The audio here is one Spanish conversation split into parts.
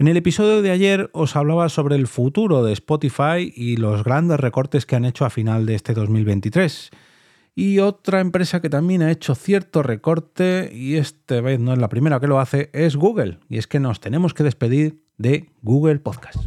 En el episodio de ayer os hablaba sobre el futuro de Spotify y los grandes recortes que han hecho a final de este 2023. Y otra empresa que también ha hecho cierto recorte, y esta vez no es la primera que lo hace, es Google. Y es que nos tenemos que despedir de Google Podcast.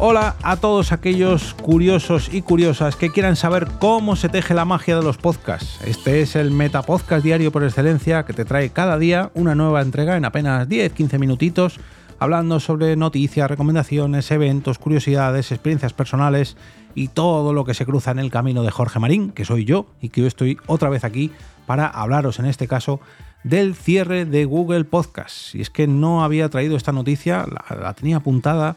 Hola a todos aquellos curiosos y curiosas que quieran saber cómo se teje la magia de los podcasts. Este es el Meta Podcast diario por excelencia que te trae cada día una nueva entrega en apenas 10-15 minutitos hablando sobre noticias, recomendaciones, eventos, curiosidades, experiencias personales y todo lo que se cruza en el camino de Jorge Marín, que soy yo y que hoy estoy otra vez aquí para hablaros en este caso del cierre de Google Podcast. Y es que no había traído esta noticia, la, tenía apuntada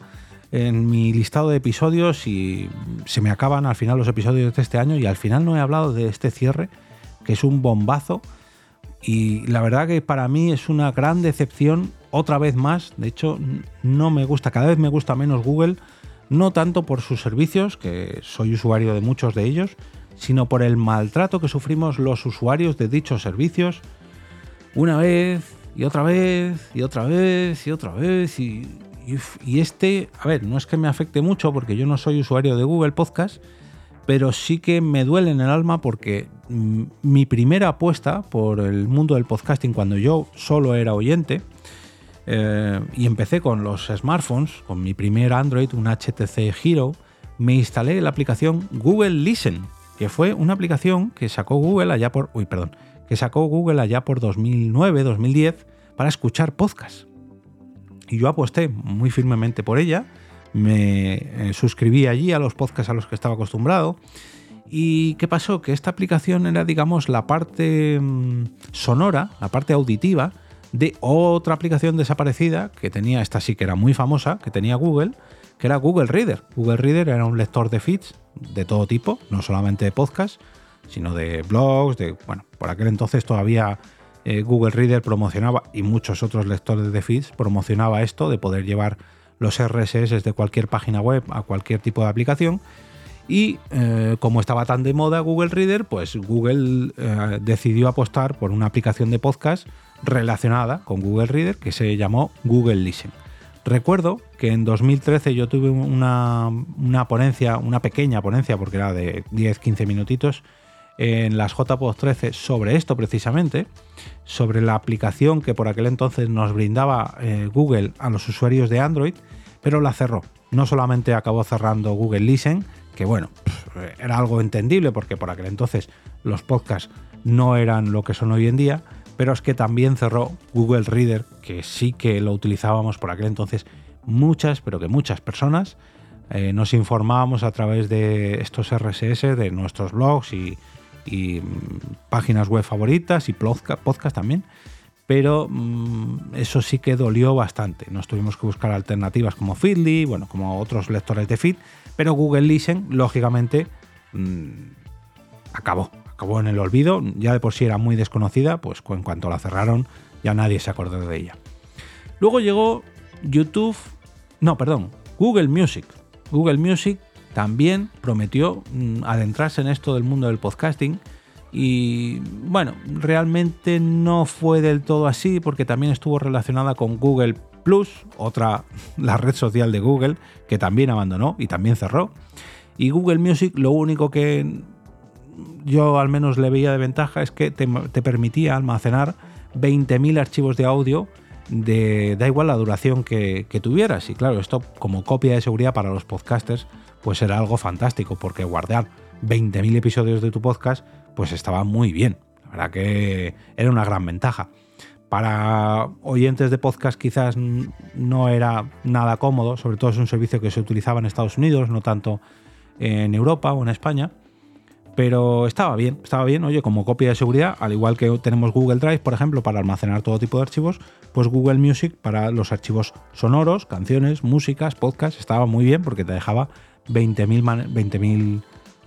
en mi listado de episodios y se me acaban al final los episodios de este año y al final no he hablado de este cierre, que es un bombazo. Y la verdad que para mí es una gran decepción otra vez más. De hecho, no me gusta, cada vez me gusta menos Google, no tanto por sus servicios, que soy usuario de muchos de ellos, sino por el maltrato que sufrimos los usuarios de dichos servicios una vez y otra vez y otra vez y otra vez y y, este, a ver, no es que me afecte mucho porque yo no soy usuario de Google Podcast, pero sí que me duele en el alma porque mm, mi primera apuesta por el mundo del podcasting cuando yo solo era oyente eh, y empecé con los smartphones, con mi primer Android, un HTC Hero, me instalé la aplicación Google Listen, que fue una aplicación que sacó Google allá por, uy, perdón, que sacó Google allá por 2009, 2010 para escuchar podcasts y yo aposté muy firmemente por ella. Me eh, suscribí allí a los podcasts a los que estaba acostumbrado. ¿Y qué pasó? Que esta aplicación era, digamos, la parte mm, sonora, la parte auditiva de otra aplicación desaparecida que tenía, esta sí que era muy famosa, que tenía Google, que era Google Reader. Google Reader era un lector de feeds de todo tipo, no solamente de podcasts, sino de blogs, de, bueno, por aquel entonces todavía eh, Google Reader promocionaba, y muchos otros lectores de feeds, promocionaba esto de poder llevar los RSS de cualquier página web a cualquier tipo de aplicación. Y eh, como estaba tan de moda Google Reader, pues Google eh, decidió apostar por una aplicación de podcast relacionada con Google Reader que se llamó Google Listen. Recuerdo que en 2013 yo tuve una, una ponencia, una pequeña ponencia, porque era de 10-15 minutitos, en las JPOD 13 sobre esto precisamente, sobre la aplicación que por aquel entonces nos brindaba eh, Google a los usuarios de Android, pero la cerró. No solamente acabó cerrando Google Listen, que bueno, era algo entendible porque por aquel entonces los podcasts no eran lo que son hoy en día, pero es que también cerró Google Reader, que sí que lo utilizábamos por aquel entonces muchas, pero que muchas personas. Eh, nos informábamos a través de estos RSS, de nuestros blogs y, y mm, páginas web favoritas y podcast también. Pero mm, eso sí que dolió bastante. Nos tuvimos que buscar alternativas como Feedly, bueno, como otros lectores de feed. Pero Google Listen, lógicamente, mm, acabó. Acabó en el olvido. Ya de por sí era muy desconocida, pues en cuanto la cerraron, ya nadie se acordó de ella. Luego llegó YouTube, no, perdón, Google Music. Google Music también prometió mm, adentrarse en esto del mundo del podcasting. Y bueno, realmente no fue del todo así porque también estuvo relacionada con Google Plus, otra, la red social de Google, que también abandonó y también cerró. Y Google Music lo único que yo al menos le veía de ventaja es que te, permitía almacenar 20.000 archivos de audio de da igual la duración que, que, tuvieras. Y claro, esto como copia de seguridad para los podcasters pues era algo fantástico, porque guardar 20.000 episodios de tu podcast, pues estaba muy bien. La verdad que era una gran ventaja. Para oyentes de podcast quizás no era nada cómodo, sobre todo es un servicio que se utilizaba en Estados Unidos, no tanto en Europa o en España, pero estaba bien, estaba bien, oye, como copia de seguridad, al igual que tenemos Google Drive, por ejemplo, para almacenar todo tipo de archivos, pues Google Music para los archivos sonoros, canciones, músicas, podcasts, estaba muy bien porque te dejaba 20.000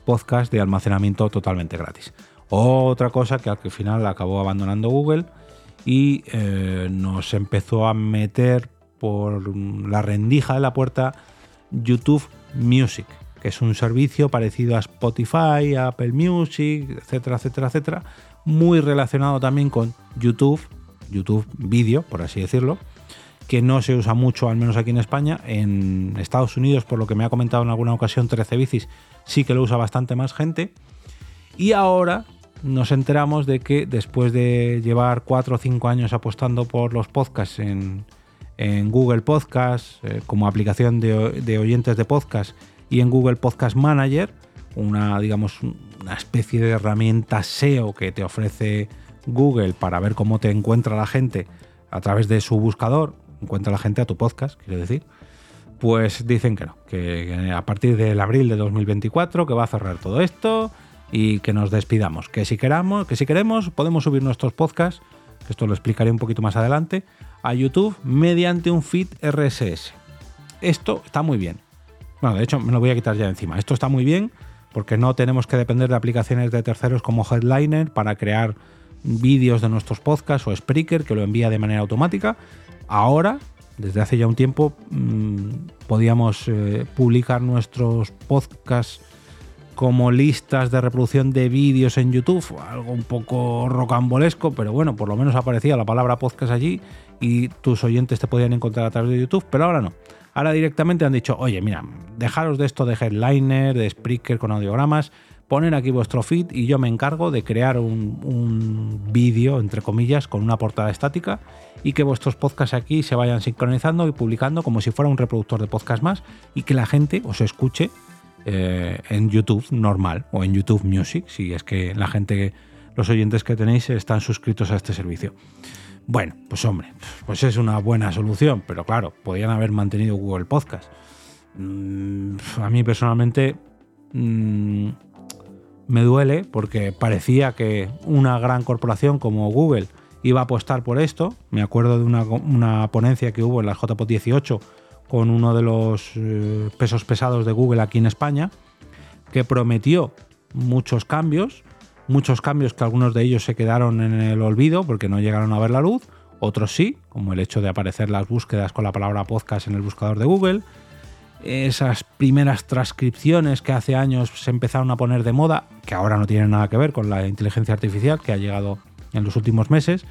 podcasts de almacenamiento totalmente gratis. Otra cosa que al final acabó abandonando Google y eh, nos empezó a meter por la rendija de la puerta YouTube Music, que es un servicio parecido a Spotify, Apple Music, etcétera, etcétera, etcétera, muy relacionado también con YouTube, YouTube Video, por así decirlo, que no se usa mucho, al menos aquí en España. En Estados Unidos, por lo que me ha comentado en alguna ocasión 13 bicis, sí que lo usa bastante más gente. Y ahora nos enteramos de que después de llevar 4 o 5 años apostando por los podcasts en, Google Podcasts eh, como aplicación de, de, oyentes de podcast y en Google Podcast Manager, una digamos una especie de herramienta SEO que te ofrece Google para ver cómo te encuentra la gente a través de su buscador, encuentra la gente a tu podcast, quiero decir, pues dicen que no, que a partir del abril de 2024 que va a cerrar todo esto y que nos despidamos, que si queramos, que si queremos podemos subir nuestros podcasts, que esto lo explicaré un poquito más adelante, a YouTube mediante un feed RSS. Esto está muy bien. Bueno, de hecho me lo voy a quitar ya encima. Esto está muy bien porque no tenemos que depender de aplicaciones de terceros como Headliner para crear vídeos de nuestros podcasts o Spreaker que lo envía de manera automática. Ahora, desde hace ya un tiempo, mm, podíamos eh, publicar nuestros podcasts como listas de reproducción de vídeos en YouTube, algo un poco rocambolesco, pero bueno, por lo menos aparecía la palabra podcast allí y tus oyentes te podían encontrar a través de YouTube, pero ahora no. Ahora directamente han dicho, oye, mira, dejaros de esto de headliner, de Spreaker con audiogramas, poner aquí vuestro feed y yo me encargo de crear un, un vídeo, entre comillas, con una portada estática y que vuestros podcasts aquí se vayan sincronizando y publicando como si fuera un reproductor de podcast más y que la gente os escuche eh, en YouTube normal o en YouTube Music, si es que la gente, los oyentes que tenéis están suscritos a este servicio. Bueno, pues hombre, pues es una buena solución, pero claro, podrían haber mantenido Google Podcast. Mm, a mí personalmente mm, me duele porque parecía que una gran corporación como Google iba a apostar por esto. Me acuerdo de una, una ponencia que hubo en la JPO 18 con uno de los eh, pesos pesados de Google aquí en España, que prometió muchos cambios, muchos cambios que algunos de ellos se quedaron en el olvido porque no llegaron a ver la luz, otros sí, como el hecho de aparecer las búsquedas con la palabra podcast en el buscador de Google, esas primeras transcripciones que hace años se empezaron a poner de moda, que ahora no tienen nada que ver con la inteligencia artificial que ha llegado en los últimos meses,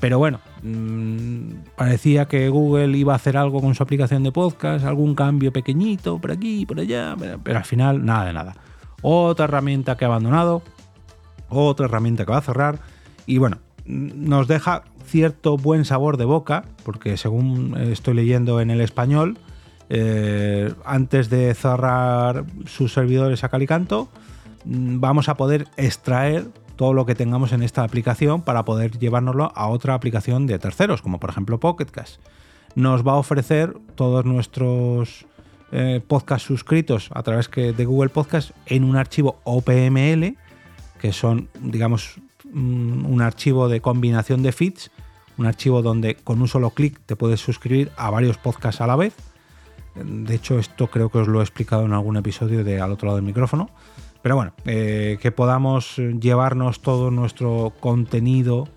pero bueno, mm, parecía que Google iba a hacer algo con su aplicación de podcast, algún cambio pequeñito por aquí, por allá, pero, al final nada de nada. Otra herramienta que ha abandonado, otra herramienta que va a cerrar y bueno, nos deja cierto buen sabor de boca, porque según estoy leyendo en el español, eh, antes de cerrar sus servidores a Calicanto, mm, vamos a poder extraer todo lo que tengamos en esta aplicación para poder llevárnoslo a otra aplicación de terceros, como por ejemplo Pocketcast. Nos va a ofrecer todos nuestros eh, podcasts suscritos a través de Google Podcast en un archivo OPML, que son, digamos, mm, un archivo de combinación de feeds, un archivo donde con un solo clic te puedes suscribir a varios podcasts a la vez. De hecho, esto creo que os lo he explicado en algún episodio de al otro lado del micrófono. Pero bueno, eh, que podamos llevarnos todo nuestro contenido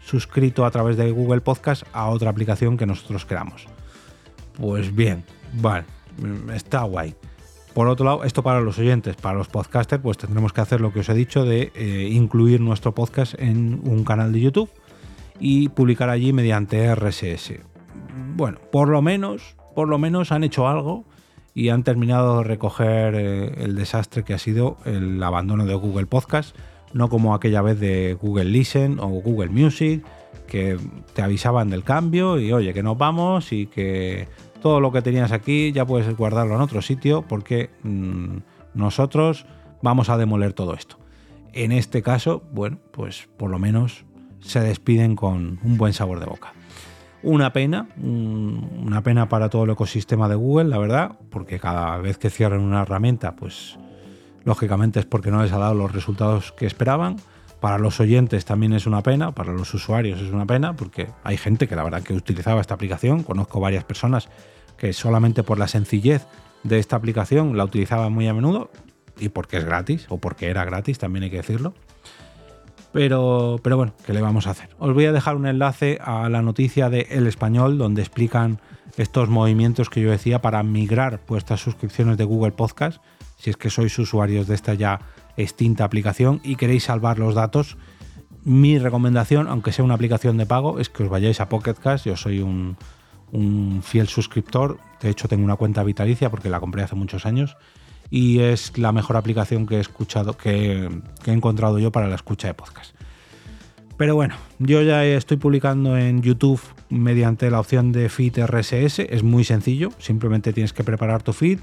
suscrito a través de Google Podcast a otra aplicación que nosotros queramos. Pues bien, vale, está guay. Por otro lado, esto para los oyentes, para los podcasters, pues tendremos que hacer lo que os he dicho de eh, incluir nuestro podcast en un canal de YouTube y publicar allí mediante RSS. Bueno, por lo menos, por lo menos han hecho algo y han terminado de recoger eh, el desastre que ha sido el abandono de Google Podcast, no como aquella vez de Google Listen o Google Music, que te avisaban del cambio y oye, que nos vamos y que todo lo que tenías aquí ya puedes guardarlo en otro sitio porque mm, nosotros vamos a demoler todo esto. En este caso, bueno, pues por lo menos se despiden con un buen sabor de boca. Una pena, una pena para todo el ecosistema de Google, la verdad, porque cada vez que cierran una herramienta, pues lógicamente es porque no les ha dado los resultados que esperaban. Para los oyentes también es una pena, para los usuarios es una pena, porque hay gente que la verdad que utilizaba esta aplicación, conozco varias personas que solamente por la sencillez de esta aplicación la utilizaban muy a menudo, y porque es gratis, o porque era gratis, también hay que decirlo. Pero, pero bueno, ¿qué le vamos a hacer? Os voy a dejar un enlace a la noticia de El Español, donde explican estos movimientos que yo decía para migrar vuestras suscripciones de Google Podcast, si es que sois usuarios de esta ya extinta aplicación y queréis salvar los datos. Mi recomendación, aunque sea una aplicación de pago, es que os vayáis a Pocket Cast. Yo soy un, fiel suscriptor. De hecho, tengo una cuenta vitalicia porque la compré hace muchos años. Y es la mejor aplicación que he escuchado, que, he encontrado yo para la escucha de podcast. Pero bueno, yo ya estoy publicando en YouTube mediante la opción de feed RSS. Es muy sencillo, simplemente tienes que preparar tu feed,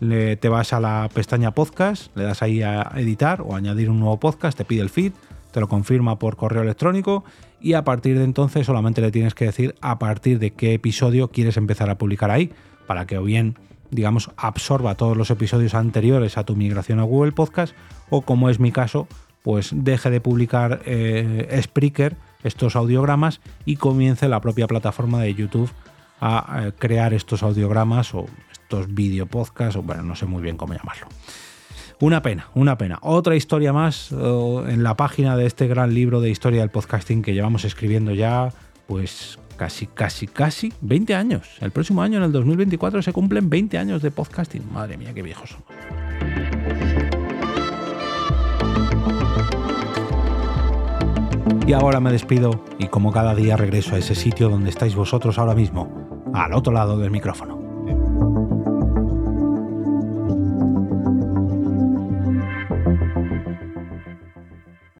te vas a la pestaña podcast, le das ahí a editar o añadir un nuevo podcast, te pide el feed, te lo confirma por correo electrónico y a partir de entonces solamente le tienes que decir a partir de qué episodio quieres empezar a publicar ahí para que o bien digamos absorba todos los episodios anteriores a tu migración a Google Podcast o como es mi caso pues deje de publicar eh, Spreaker estos audiogramas y comience la propia plataforma de YouTube a eh, crear estos audiogramas o estos video podcasts o bueno, no sé muy bien cómo llamarlo. Una pena, una pena. Otra historia más en la página de este gran libro de historia del podcasting que llevamos escribiendo ya, pues casi, casi, casi 20 años. El próximo año, en el 2024, se cumplen 20 años de podcasting. Madre mía, qué viejos somos. Y ahora me despido y como cada día regreso a ese sitio donde estáis vosotros ahora mismo, al otro lado del micrófono.